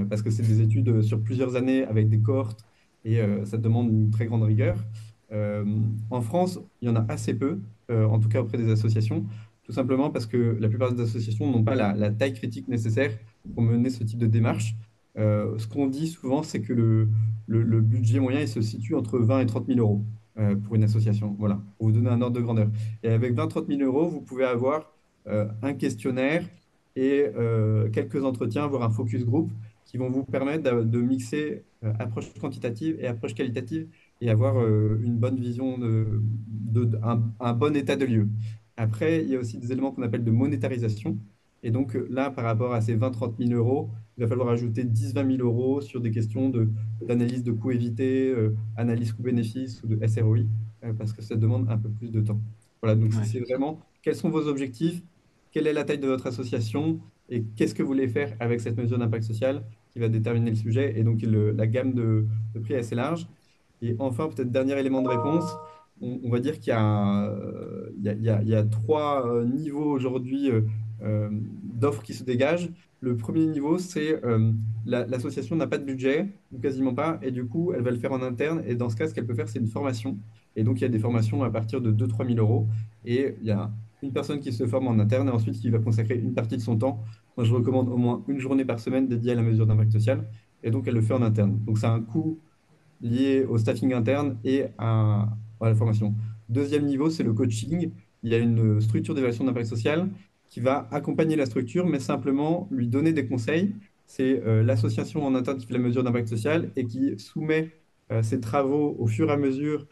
parce que c'est des études sur plusieurs années avec des cohortes, et ça demande une très grande rigueur. Euh, en France, il y en a assez peu, euh, en tout cas auprès des associations, tout simplement parce que la plupart des associations n'ont pas la, taille critique nécessaire pour mener ce type de démarche. Euh, ce qu'on dit souvent, c'est que le, budget moyen se situe entre 20 et 30 000 euros pour une association. Voilà, pour vous donner un ordre de grandeur. Et avec 20-30 000 euros, vous pouvez avoir un questionnaire et quelques entretiens, voire un focus group qui vont vous permettre de, mixer approche quantitative et approche qualitative et avoir euh, une bonne vision, de, un, bon état de lieu. Après, il y a aussi des éléments qu'on appelle de monétarisation. Et donc là, par rapport à ces 20-30 000 euros, il va falloir ajouter 10-20 000 euros sur des questions d'analyse de, coûts évités, euh, analyse coût-bénéfice ou de SROI, euh, parce que ça demande un peu plus de temps. Voilà, donc c'est vraiment quels sont vos objectifs, quelle est la taille de votre association et qu'est-ce que vous voulez faire avec cette mesure d'impact social qui va déterminer le sujet. Et donc la gamme de, de prix est assez large. Et enfin, peut-être dernier élément de réponse, on, va dire qu'il y, y, y, a trois euh, niveaux aujourd'hui d'offres qui se dégagent. Le premier niveau, c'est euh, l'association n'a pas de budget, ou quasiment pas, et du coup, elle va le faire en interne. Et dans ce cas, ce qu'elle peut faire, c'est une formation. Et donc, il y a des formations à partir de 2-3 000 euros. Et il y a une personne qui se forme en interne et ensuite qui va consacrer une partie de son temps. Moi, je recommande au moins une journée par semaine dédiée à la mesure d'impact social. Et donc, elle le fait en interne. Donc, ça a un coût lié au staffing interne et à, à la formation. Deuxième niveau, c'est le coaching. Il y a une structure d'évaluation d'impact social qui va accompagner la structure, mais simplement lui donner des conseils. C'est euh, l'association en interne qui fait la mesure d'impact social et qui soumet euh, ses travaux au fur et à mesure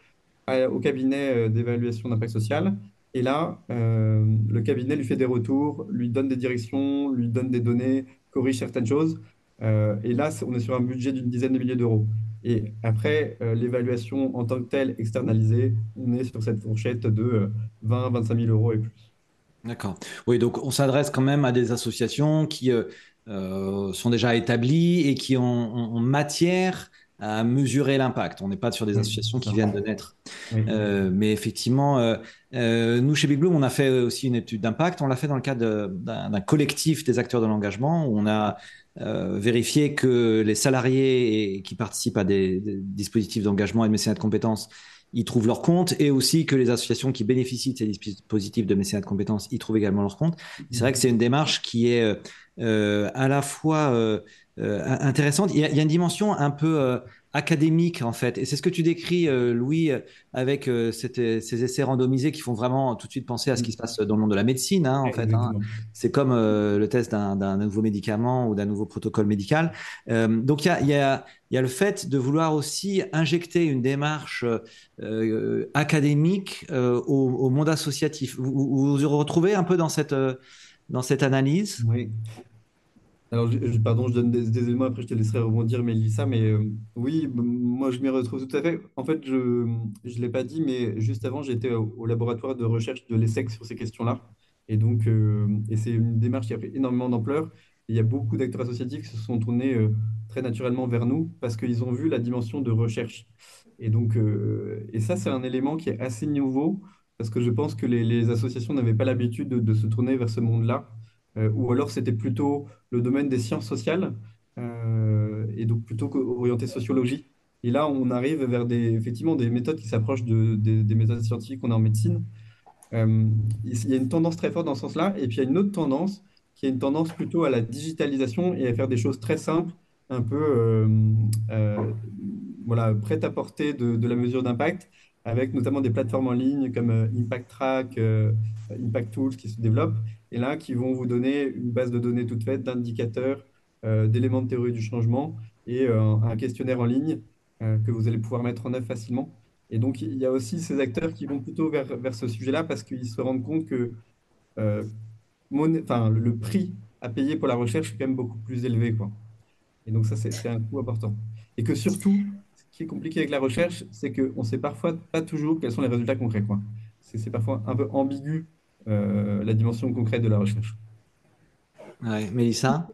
au cabinet euh, d'évaluation d'impact social. Et là, le cabinet lui fait des retours, lui donne des directions, lui donne des données, corrige certaines choses. et là, on est sur un budget d'une dizaine de milliers d'euros. Et après, l'évaluation en tant que telle externalisée, on est sur cette fourchette de 20 25 000 euros et plus. D'accord. Oui, donc on s'adresse quand même à des associations qui euh, euh, sont déjà établies et qui ont, matière à mesurer l'impact. On n'est pas sur des associations qui viennent de naître. Euh, mais effectivement, nous, chez Big Bloom, on a fait aussi une étude d'impact. On l'a fait dans le cadre d'un collectif des acteurs de l'engagement où on a vérifié que les salariés qui participent à des, des dispositifs d'engagement et de mécénat de compétences ils trouvent leur compte et aussi que les associations qui bénéficient de ces dispositifs de mécénat de compétences y trouvent également leur compte. C'est vrai que c'est une démarche qui est euh, euh à la fois euh, euh, intéressante. Il y, a, il y, a, une dimension un peu euh, académique en fait, et c'est ce que tu décris, Louis, avec cette, ces essais randomisés qui font vraiment tout de suite penser à ce qui se passe dans le monde de la médecine. Hein, en fait, hein. c'est comme le test d'un nouveau médicament ou d'un nouveau protocole médical. donc il y a, y a il y a le fait de vouloir aussi injecter une démarche euh, académique euh, au, au, monde associatif. Vous, vous vous retrouvez un peu dans cette, euh, dans cette analyse? Oui. Alors, pardon, je donne des, éléments, après je te laisserai rebondir, Mélissa, mais euh, oui, moi je m'y retrouve tout à fait. En fait, je ne l'ai pas dit, mais juste avant, j'étais au, laboratoire de recherche de l'ESSEC sur ces questions-là. Et donc, euh, et c'est une démarche qui a pris énormément d'ampleur. Il y a beaucoup d'acteurs associatifs qui se sont tournés euh, très naturellement vers nous parce qu'ils ont vu la dimension de recherche. Et donc, et ça, c'est un élément qui est assez nouveau parce que je pense que les, les associations n'avaient pas l'habitude de, se tourner vers ce monde-là, ou alors c'était plutôt le domaine des sciences sociales euh, et donc plutôt orienté sociologie. Et là, on arrive vers des, effectivement des méthodes qui s'approchent de, de, des méthodes scientifiques qu'on a en médecine. Euh, il y a une tendance très forte dans ce sens-là, et puis il y a une autre tendance qui est une tendance plutôt à la digitalisation et à faire des choses très simples, un peu euh, euh, voilà, prêtes à porter de la mesure d'impact, avec notamment des plateformes en ligne comme euh, Impact Track, euh, Impact Tools qui se développent, et là qui vont vous donner une base de données toute faite d'indicateurs, euh, d'éléments de théorie du changement et un questionnaire en ligne que vous allez pouvoir mettre en œuvre facilement. Et donc, il y a aussi ces acteurs qui vont plutôt vers, vers ce sujet-là parce qu'ils se rendent compte que le prix à payer pour la recherche est quand même beaucoup plus élevé. Quoi. Et donc ça, c'est un coût important. Et que surtout, qui est compliqué avec la recherche, c'est qu'on ne sait parfois pas toujours quels sont les résultats concrets. C'est parfois un peu ambigu euh, la dimension concrète de la recherche. Ouais, Mélissa?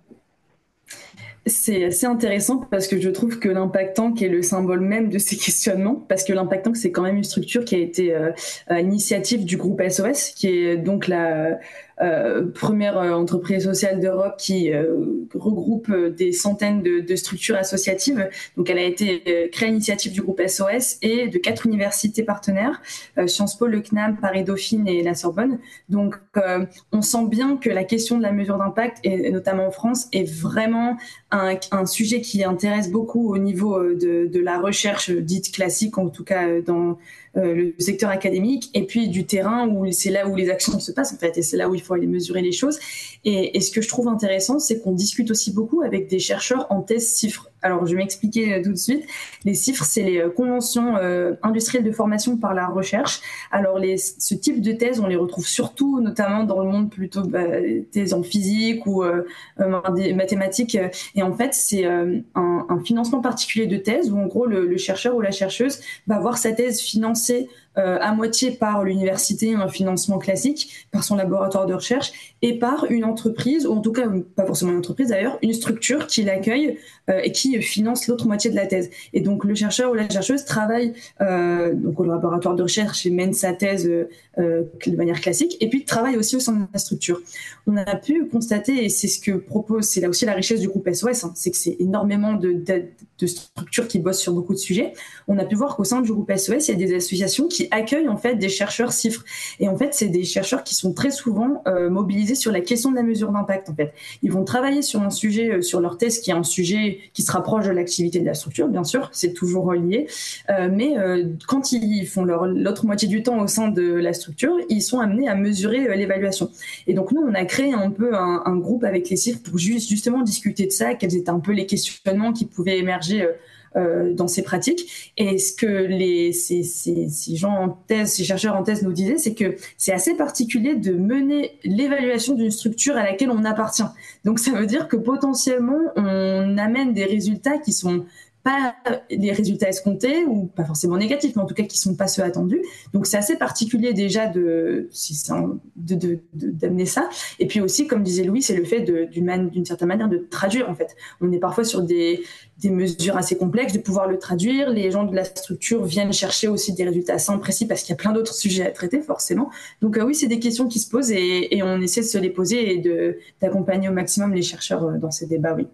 C'est assez intéressant parce que je trouve que l'impact tank est le symbole même de ces questionnements, parce que l'impact tank, c'est quand même une structure qui a été euh, à l'initiative du groupe SOS, qui est donc la, euh, première euh, entreprise sociale d'Europe qui euh, regroupe des centaines de, de, structures associatives. Donc, elle a été créée à l'initiative du groupe SOS et de quatre universités partenaires, Sciences Po, le CNAM, Paris-Dauphine et la Sorbonne. Donc, on sent bien que la question de la mesure d'impact, et notamment en France, est vraiment un, un, sujet qui intéresse beaucoup au niveau de, de la recherche dite classique, en tout cas dans euh, le secteur académique et puis du terrain où c'est là où les actions se passent en fait et c'est là où il faut aller mesurer les choses. Et, ce que je trouve intéressant, c'est qu'on discute aussi beaucoup avec des chercheurs en thèse chiffres. Alors, je vais m'expliquer euh, tout de suite. Les chiffres, c'est les euh, conventions euh, industrielles de formation par la recherche. Alors, ce type de thèse, on les retrouve surtout, notamment dans le monde plutôt bah, thèse en physique ou euh, mathématiques. Et en fait, c'est un, financement particulier de thèse où, en gros, le, le, chercheur ou la chercheuse va avoir sa thèse financée euh, à moitié par l'université, un financement classique, par son laboratoire de recherche, et par une entreprise, ou en tout cas pas forcément une entreprise d'ailleurs, une structure qui l'accueille euh, et qui finance l'autre moitié de la thèse. Et donc le chercheur ou la chercheuse travaille donc au laboratoire de recherche et mène sa thèse de manière classique, et puis travaille aussi au sein de la structure. On a pu constater, et c'est ce que propose, c'est là aussi la richesse du groupe SOS, hein, c'est que c'est énormément de, de, structures qui bossent sur beaucoup de sujets. On a pu voir qu'au sein du groupe SOS, il y a des associations qui accueillent en fait des chercheurs CIFRE. Et en fait, c'est des chercheurs qui sont très souvent mobilisés sur la question de la mesure d'impact. En fait, ils vont travailler sur un sujet, euh, sur leur thèse, qui est un sujet qui se rapproche de l'activité de la structure, bien sûr, c'est toujours relié. Euh, mais euh, quand ils font l'autre moitié du temps au sein de la structure, ils sont amenés à mesurer l'évaluation. Et donc nous, on a créé un peu un, groupe avec les CIF pour juste, justement discuter de ça, quels étaient un peu les questionnements qui pouvaient émerger euh, dans ces pratiques. Et ce que les, ces, ces, ces, gens en thèse, ces chercheurs en thèse nous disaient, c'est que c'est assez particulier de mener l'évaluation d'une structure à laquelle on appartient. Donc ça veut dire que potentiellement, on amène des résultats qui sont pas les résultats escomptés ou pas forcément négatifs, mais en tout cas qui sont pas ceux attendus. Donc c'est assez particulier déjà de d'amener ça. Et puis aussi, comme disait Louis, c'est le fait d'une certaine manière de traduire en fait. On est parfois sur des, des mesures assez complexes, de pouvoir le traduire. Les gens de la structure viennent chercher aussi des résultats sans précis parce qu'il y a plein d'autres sujets à traiter forcément. Donc euh, oui, c'est des questions qui se posent et, et, on essaie de se les poser et d'accompagner au maximum les chercheurs euh, dans ces débats. Oui.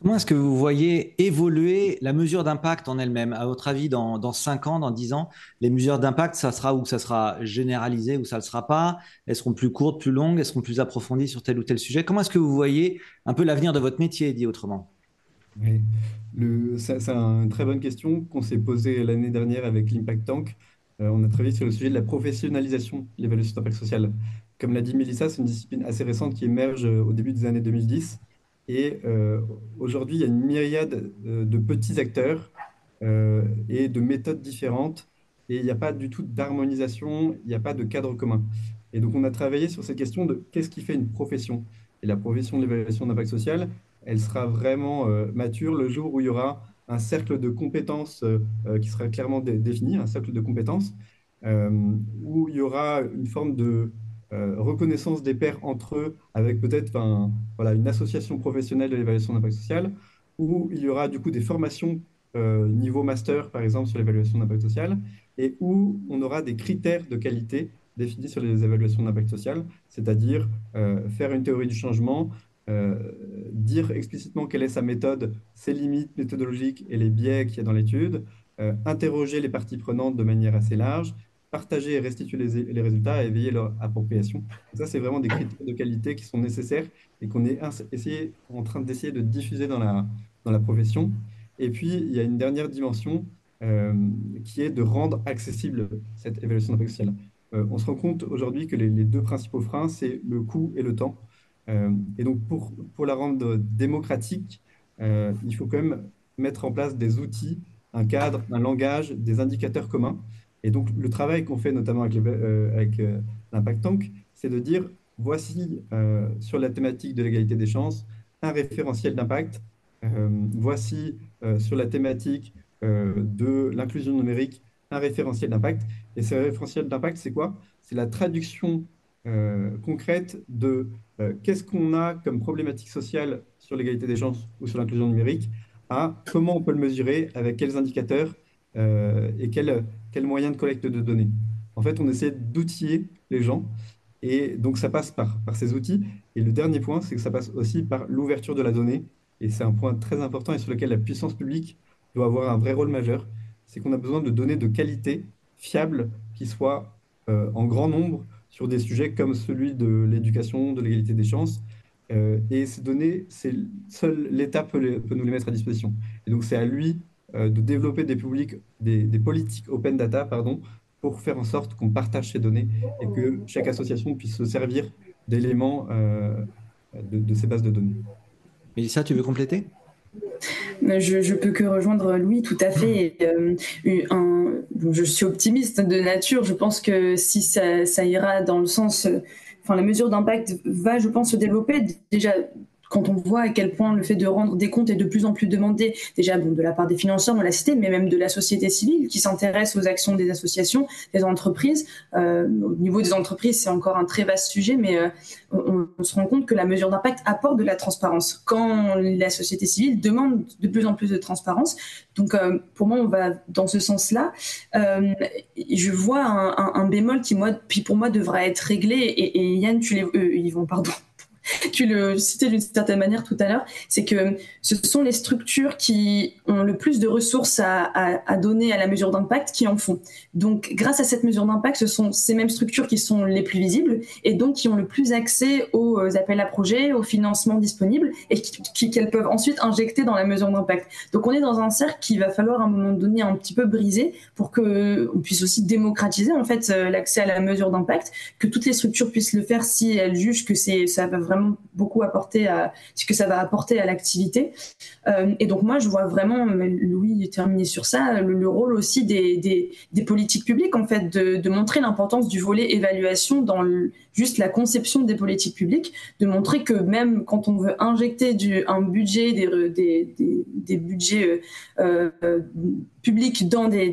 Comment est-ce que vous voyez évoluer la mesure d'impact en elle-même? À votre avis, dans, dans 5 ans, dans 10 ans, les mesures d'impact, ça sera ou ça sera généralisé ou ça ne le sera pas? Elles seront plus courtes, plus longues Elles seront plus approfondies sur tel ou tel sujet? Comment est-ce que vous voyez un peu l'avenir de votre métier, dit autrement? C'est une très bonne question qu'on s'est posée l'année dernière avec l'Impact Tank. Euh, on a travaillé sur le sujet de la professionnalisation de l'évaluation d'impact social. Comme l'a dit Mélissa, c'est une discipline assez récente qui émerge euh, au début des années 2010 et euh, aujourd'hui, il y a une myriade euh, de petits acteurs euh, et de méthodes différentes. Et il n'y a pas du tout d'harmonisation, il n'y a pas de cadre commun. Et donc, on a travaillé sur cette question de qu'est-ce qui fait une profession. Et la profession de l'évaluation d'impact social, elle sera vraiment mature le jour où il y aura un cercle de compétences qui sera clairement défini, un cercle de compétences, où il y aura une forme de euh, reconnaissance des pairs entre eux avec peut-être voilà, une association professionnelle de l'évaluation d'impact social, où il y aura du coup des formations euh, niveau master, par exemple, sur l'évaluation d'impact social, et où on aura des critères de qualité définis sur les évaluations d'impact social, c'est-à-dire euh, faire une théorie du changement, dire explicitement quelle est sa méthode, ses limites méthodologiques et les biais qu'il y a dans l'étude, interroger les parties prenantes de manière assez large, partager et restituer les, résultats et éveiller leur appropriation. ça, c'est vraiment des critères de qualité qui sont nécessaires et qu'on est en train d'essayer de diffuser dans la, profession. Et puis, il y a une dernière dimension euh, qui est de rendre accessible cette évaluation d'impact social. Euh, on se rend compte aujourd'hui que les, deux principaux freins, c'est le coût et le temps. Euh, et donc, pour la rendre démocratique, il faut quand même mettre en place des outils, un cadre, un langage, des indicateurs communs. Et donc, le travail qu'on fait notamment avec, euh, euh, l'Impact Tank, c'est de dire, voici euh, sur la thématique de l'égalité des chances, un référentiel d'impact. voici sur la thématique de l'inclusion numérique, un référentiel d'impact. Et ce référentiel d'impact, c'est quoi? C'est la traduction concrète de qu'est-ce qu'on a comme problématique sociale sur l'égalité des chances ou sur l'inclusion numérique à comment on peut le mesurer, avec quels indicateurs et quels quel moyen de collecte de données. En fait, on essaie d'outiller les gens et donc ça passe par, ces outils. Et le dernier point, c'est que ça passe aussi par l'ouverture de la donnée. Et c'est un point très important et sur lequel la puissance publique doit avoir un vrai rôle majeur. C'est qu'on a besoin de données de qualité, fiables, qui soient euh, en grand nombre sur des sujets comme celui de l'éducation, de l'égalité des chances. Euh, et ces données, c'est seul l'État peut, peut, nous les mettre à disposition. Et donc c'est à lui euh, de développer des, publics, des, politiques open data pardon, pour faire en sorte qu'on partage ces données et que chaque association puisse se servir d'éléments euh, de, ces bases de données. Mélissa, tu veux compléter? Je, je peux que rejoindre Louis tout à fait. Euh, un, je suis optimiste de nature. Je pense que si ça, ça ira dans le sens, enfin la mesure d'impact va, je pense, se développer déjà quand on voit à quel point le fait de rendre des comptes est de plus en plus demandé, déjà bon, de la part des financeurs, on l'a cité, mais même de la société civile qui s'intéresse aux actions des associations, des entreprises. Euh, au niveau des entreprises, c'est encore un très vaste sujet, mais euh, on, se rend compte que la mesure d'impact apporte de la transparence. Quand la société civile demande de plus en plus de transparence, donc euh, pour moi, on va dans ce sens-là. Euh, je vois un, un, un, bémol qui, moi, puis pour moi, devra être réglé. Et, et Yann, tu les, euh, Yvon, pardon, tu le citais d'une certaine manière tout à l'heure, c'est que ce sont les structures qui ont le plus de ressources à, donner à la mesure d'impact qui en font. Donc, grâce à cette mesure d'impact, ce sont ces mêmes structures qui sont les plus visibles et donc qui ont le plus accès aux appels à projets, aux financements disponibles et qu'elles peuvent ensuite injecter dans la mesure d'impact. Donc, on est dans un cercle qu'il va falloir à un moment donné un petit peu briser pour que on puisse aussi démocratiser en fait l'accès à la mesure d'impact, que toutes les structures puissent le faire si elles jugent que ça va vraiment beaucoup apporter à ce que ça va apporter à l'activité. Euh, et donc moi, je vois vraiment, Louis terminer sur ça, le, le rôle aussi des, des, politiques publiques, en fait, de, montrer l'importance du volet évaluation dans juste la conception des politiques publiques, de montrer que même quand on veut injecter du, un budget, des, des, des, budgets euh, euh, publics dans des,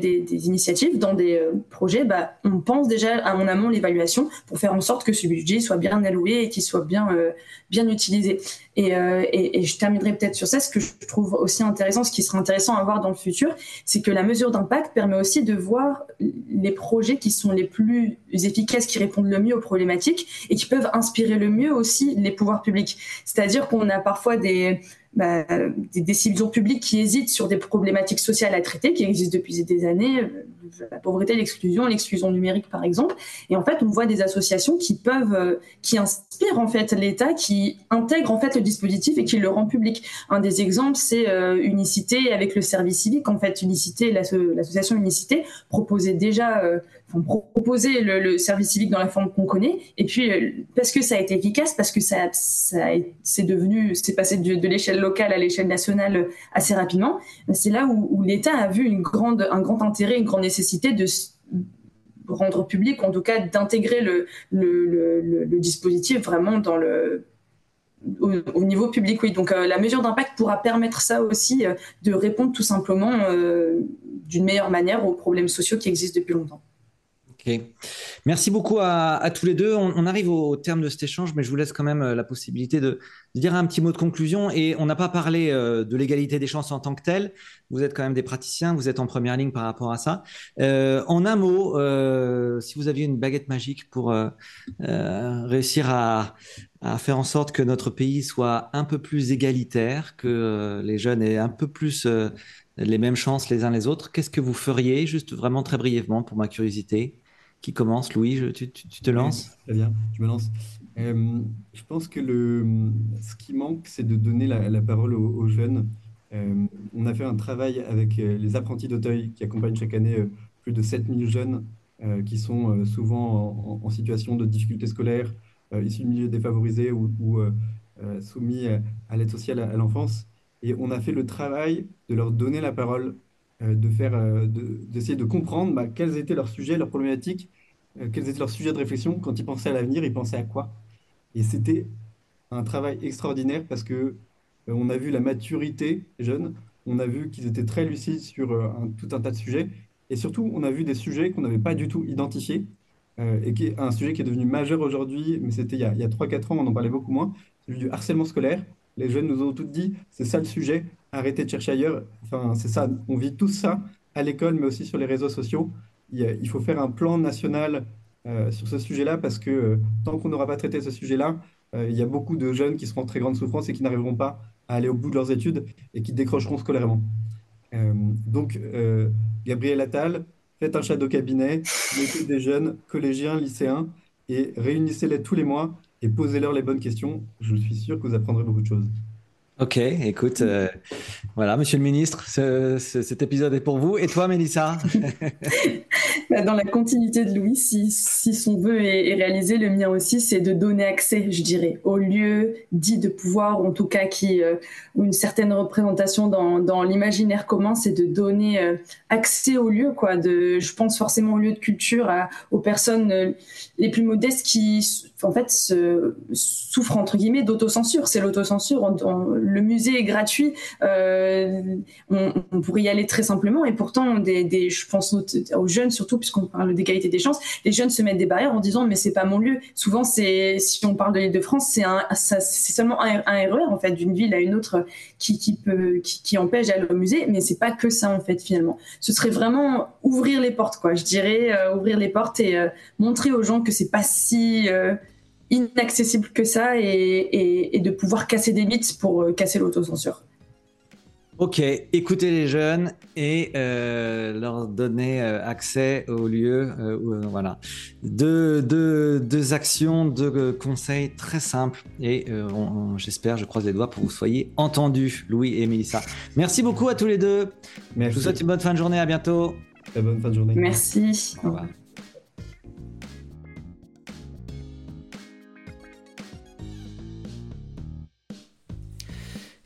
initiatives, dans des projets, bah, on pense déjà en amont l'évaluation pour faire en sorte que ce budget soit bien alloué et qu'il soit bien, bien utilisé. Et, euh, et, et, je terminerai peut-être sur ça. Ce que je trouve aussi intéressant, ce qui sera intéressant à voir dans le futur, c'est que la mesure d'impact permet aussi de voir les projets qui sont les plus efficaces, qui répondent le mieux aux problématiques et qui peuvent inspirer le mieux aussi les pouvoirs publics. C'est-à-dire qu'on a parfois des, bah, des décisions publiques qui hésitent sur des problématiques sociales à traiter, qui existent depuis des années, la pauvreté, l'exclusion, l'exclusion numérique par exemple. Et en fait, on voit des associations qui peuvent, qui inspirent en fait l'État, qui intègrent en fait le dispositif et qui le rend public. Un des exemples, c'est euh, Unicité avec le service civique. En fait, Unicité, l'association Unicité proposait déjà euh, proposer le, le, service civique dans la forme qu'on connaît. Et puis, euh, parce que ça a été efficace, parce que ça, ça c'est devenu, c'est passé de, de l'échelle locale à l'échelle nationale assez rapidement, c'est là où, où l'État a vu une grande, un grand intérêt, une grande nécessité de rendre public, en tout cas d'intégrer le, le, le, dispositif vraiment dans le au, au, niveau public, oui. Donc euh, la mesure d'impact pourra permettre ça aussi, euh, de répondre tout simplement euh, d'une meilleure manière aux problèmes sociaux qui existent depuis longtemps. Merci beaucoup à, tous les deux. On, arrive au, terme de cet échange, mais je vous laisse quand même la possibilité de, dire un petit mot de conclusion. Et on n'a pas parlé euh, de l'égalité des chances en tant que telle. Vous êtes quand même des praticiens, vous êtes en première ligne par rapport à ça. Euh, en un mot, euh, si vous aviez une baguette magique pour euh, euh, réussir à, faire en sorte que notre pays soit un peu plus égalitaire, que euh, les jeunes aient un peu plus les mêmes chances les uns les autres, qu'est-ce que vous feriez, juste vraiment très brièvement pour ma curiosité? Qui commence Louis, je, tu, tu, tu, te lances Très bien, je me lance. Euh, je pense que le, ce qui manque, c'est de donner la, la parole aux, aux jeunes. Euh, on a fait un travail avec les apprentis d'Auteuil qui accompagnent chaque année plus de 7000 jeunes euh, qui sont souvent en, en, situation de difficultés scolaires, issus de milieux défavorisés ou, ou soumis à l'aide sociale à, à l'enfance. Et on a fait le travail de leur donner la parole de faire, d'essayer de, comprendre bah, quels étaient leurs sujets, leurs problématiques, euh, quels étaient leurs sujets de réflexion. Quand ils pensaient à l'avenir, ils pensaient à quoi Et c'était un travail extraordinaire parce que euh, on a vu la maturité jeune, on a vu qu'ils étaient très lucides sur euh, tout un tas de sujets, et surtout, on a vu des sujets qu'on n'avait pas du tout identifiés, euh, et qui est un sujet qui est devenu majeur aujourd'hui, mais c'était il y a, a 3-4 ans, on en parlait beaucoup moins, celui du harcèlement scolaire. Les jeunes nous ont tous dit, c'est ça le sujet, arrêtez de chercher ailleurs. Enfin, c'est ça, on vit tout ça à l'école, mais aussi sur les réseaux sociaux. Il, faut faire un plan national euh, sur ce sujet-là, parce que euh, tant qu'on n'aura pas traité ce sujet-là, euh, il y a beaucoup de jeunes qui seront en très grande souffrance et qui n'arriveront pas à aller au bout de leurs études et qui décrocheront scolairement. Donc, Gabriel Attal, faites un shadow cabinet, mettez des jeunes collégiens, lycéens, et réunissez-les tous les mois et posez-leur les bonnes questions. Je suis sûr que vous apprendrez beaucoup de choses. Ok, écoute, euh, voilà, monsieur le ministre, ce, ce, cet épisode est pour vous. Et toi, Mélissa? Bah, dans la continuité de Louis, si, son vœu est, réalisé, le mien aussi, c'est de donner accès, je dirais, aux lieux dits de pouvoir, ou en tout cas qui euh, une certaine représentation dans, l'imaginaire commun, c'est de donner euh, accès aux lieux, quoi. De, je pense forcément aux lieux de culture, aux personnes euh, les plus modestes qui, en fait, souffrent entre guillemets d'autocensure. C'est l'autocensure. Le musée est gratuit. On, on, pourrait y aller très simplement, et pourtant, des je pense aux jeunes surtout, puisqu'on parle d'égalité des chances, les jeunes se mettent des barrières en disant mais c'est pas mon lieu. Souvent, c'est si on parle de l'île de France, c'est seulement un, un RER en fait d'une ville à une autre qui, qui peut, qui, empêche d'aller au musée, mais c'est pas que ça en fait finalement. Ce serait vraiment ouvrir les portes, quoi. Je dirais euh, ouvrir les portes et euh, montrer aux gens que c'est pas si euh, inaccessible que ça et, et, et, de pouvoir casser des mythes pour casser l'autocensure. Ok, écoutez les jeunes et euh, leur donner euh, accès au lieu. Euh, voilà. Deux, deux, deux, actions, deux conseils très simples. Et j'espère, je croise les doigts pour que vous soyez entendus, Louis et Mélissa. Merci beaucoup à tous les deux. Merci. Je vous souhaite une bonne fin de journée. À bientôt. Très bonne fin de journée. Merci. Au revoir.